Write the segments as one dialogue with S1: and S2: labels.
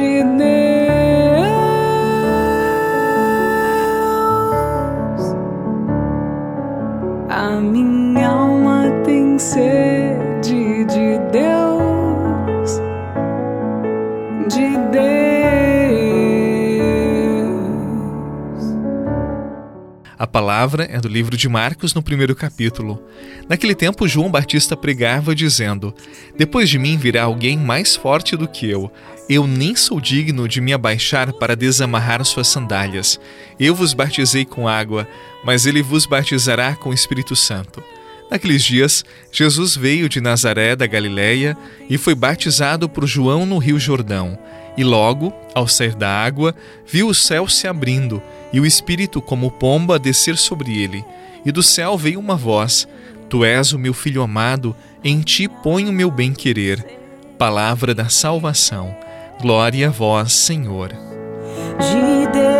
S1: de Deus. A palavra é do livro de Marcos, no primeiro capítulo. Naquele tempo, João Batista pregava, dizendo: Depois de mim virá alguém mais forte do que eu. Eu nem sou digno de me abaixar para desamarrar suas sandálias. Eu vos batizei com água, mas ele vos batizará com o Espírito Santo. Naqueles dias, Jesus veio de Nazaré da Galiléia e foi batizado por João no Rio Jordão. E logo, ao sair da água, viu o céu se abrindo e o Espírito, como pomba, descer sobre ele. E do céu veio uma voz: Tu és o meu filho amado, em ti ponho o meu bem-querer. Palavra da salvação. Glória a vós, Senhor.
S2: De Deus,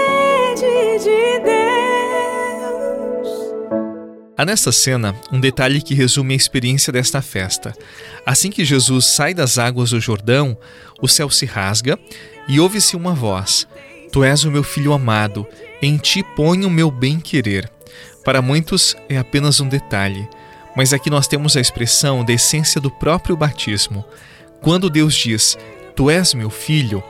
S2: de Deus.
S1: Há nesta cena um detalhe que resume a experiência desta festa. Assim que Jesus sai das águas do Jordão, o céu se rasga e ouve-se uma voz: Tu és o meu filho amado, em ti ponho o meu bem-querer. Para muitos é apenas um detalhe, mas aqui nós temos a expressão da essência do próprio batismo. Quando Deus diz: Tu és meu filho,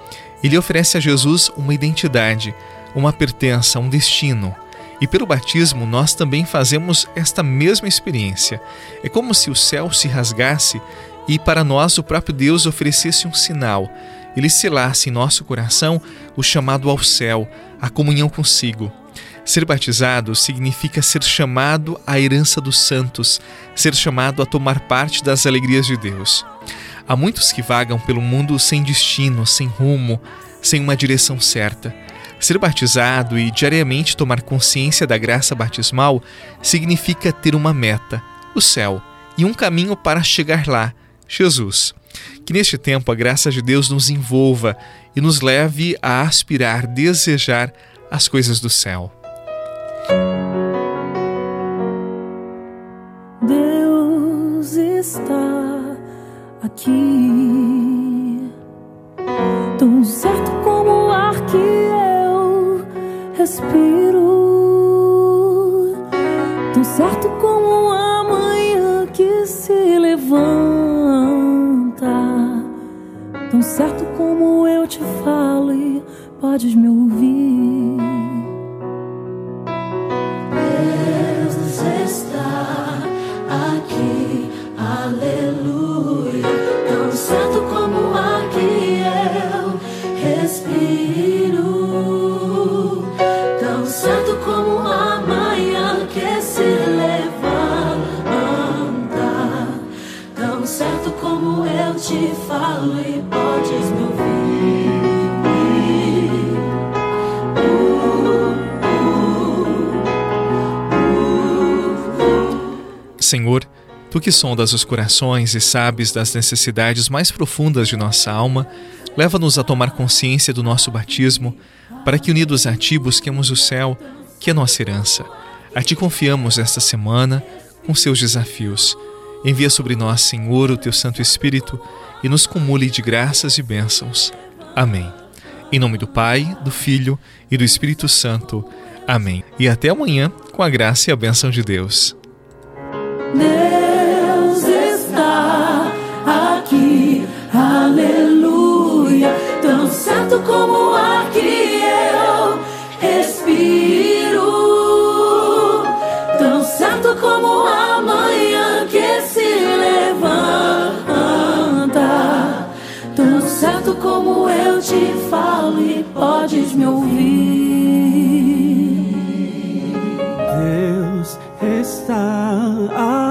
S1: ele oferece a Jesus uma identidade, uma pertença, um destino. E pelo batismo nós também fazemos esta mesma experiência. É como se o céu se rasgasse e para nós o próprio Deus oferecesse um sinal. Ele selasse em nosso coração o chamado ao céu, a comunhão consigo. Ser batizado significa ser chamado à herança dos santos, ser chamado a tomar parte das alegrias de Deus. Há muitos que vagam pelo mundo sem destino, sem rumo, sem uma direção certa. Ser batizado e diariamente tomar consciência da graça batismal significa ter uma meta, o céu, e um caminho para chegar lá, Jesus. Que neste tempo a graça de Deus nos envolva e nos leve a aspirar, desejar as coisas do céu.
S2: Deus está aqui, respiro, tão certo como a manhã que se levanta, tão certo como eu te falo e podes me ouvir.
S1: Senhor, tu que sondas os corações e sabes das necessidades mais profundas de nossa alma, leva-nos a tomar consciência do nosso batismo, para que unidos a ti busquemos o céu, que é nossa herança. A ti confiamos esta semana com seus desafios. Envia sobre nós, Senhor, o teu Santo Espírito e nos cumule de graças e bênçãos. Amém. Em nome do Pai, do Filho e do Espírito Santo. Amém. E até amanhã, com a graça e a bênção de Deus.
S2: Deus como eu te falo e podes me ouvir. Deus está aqui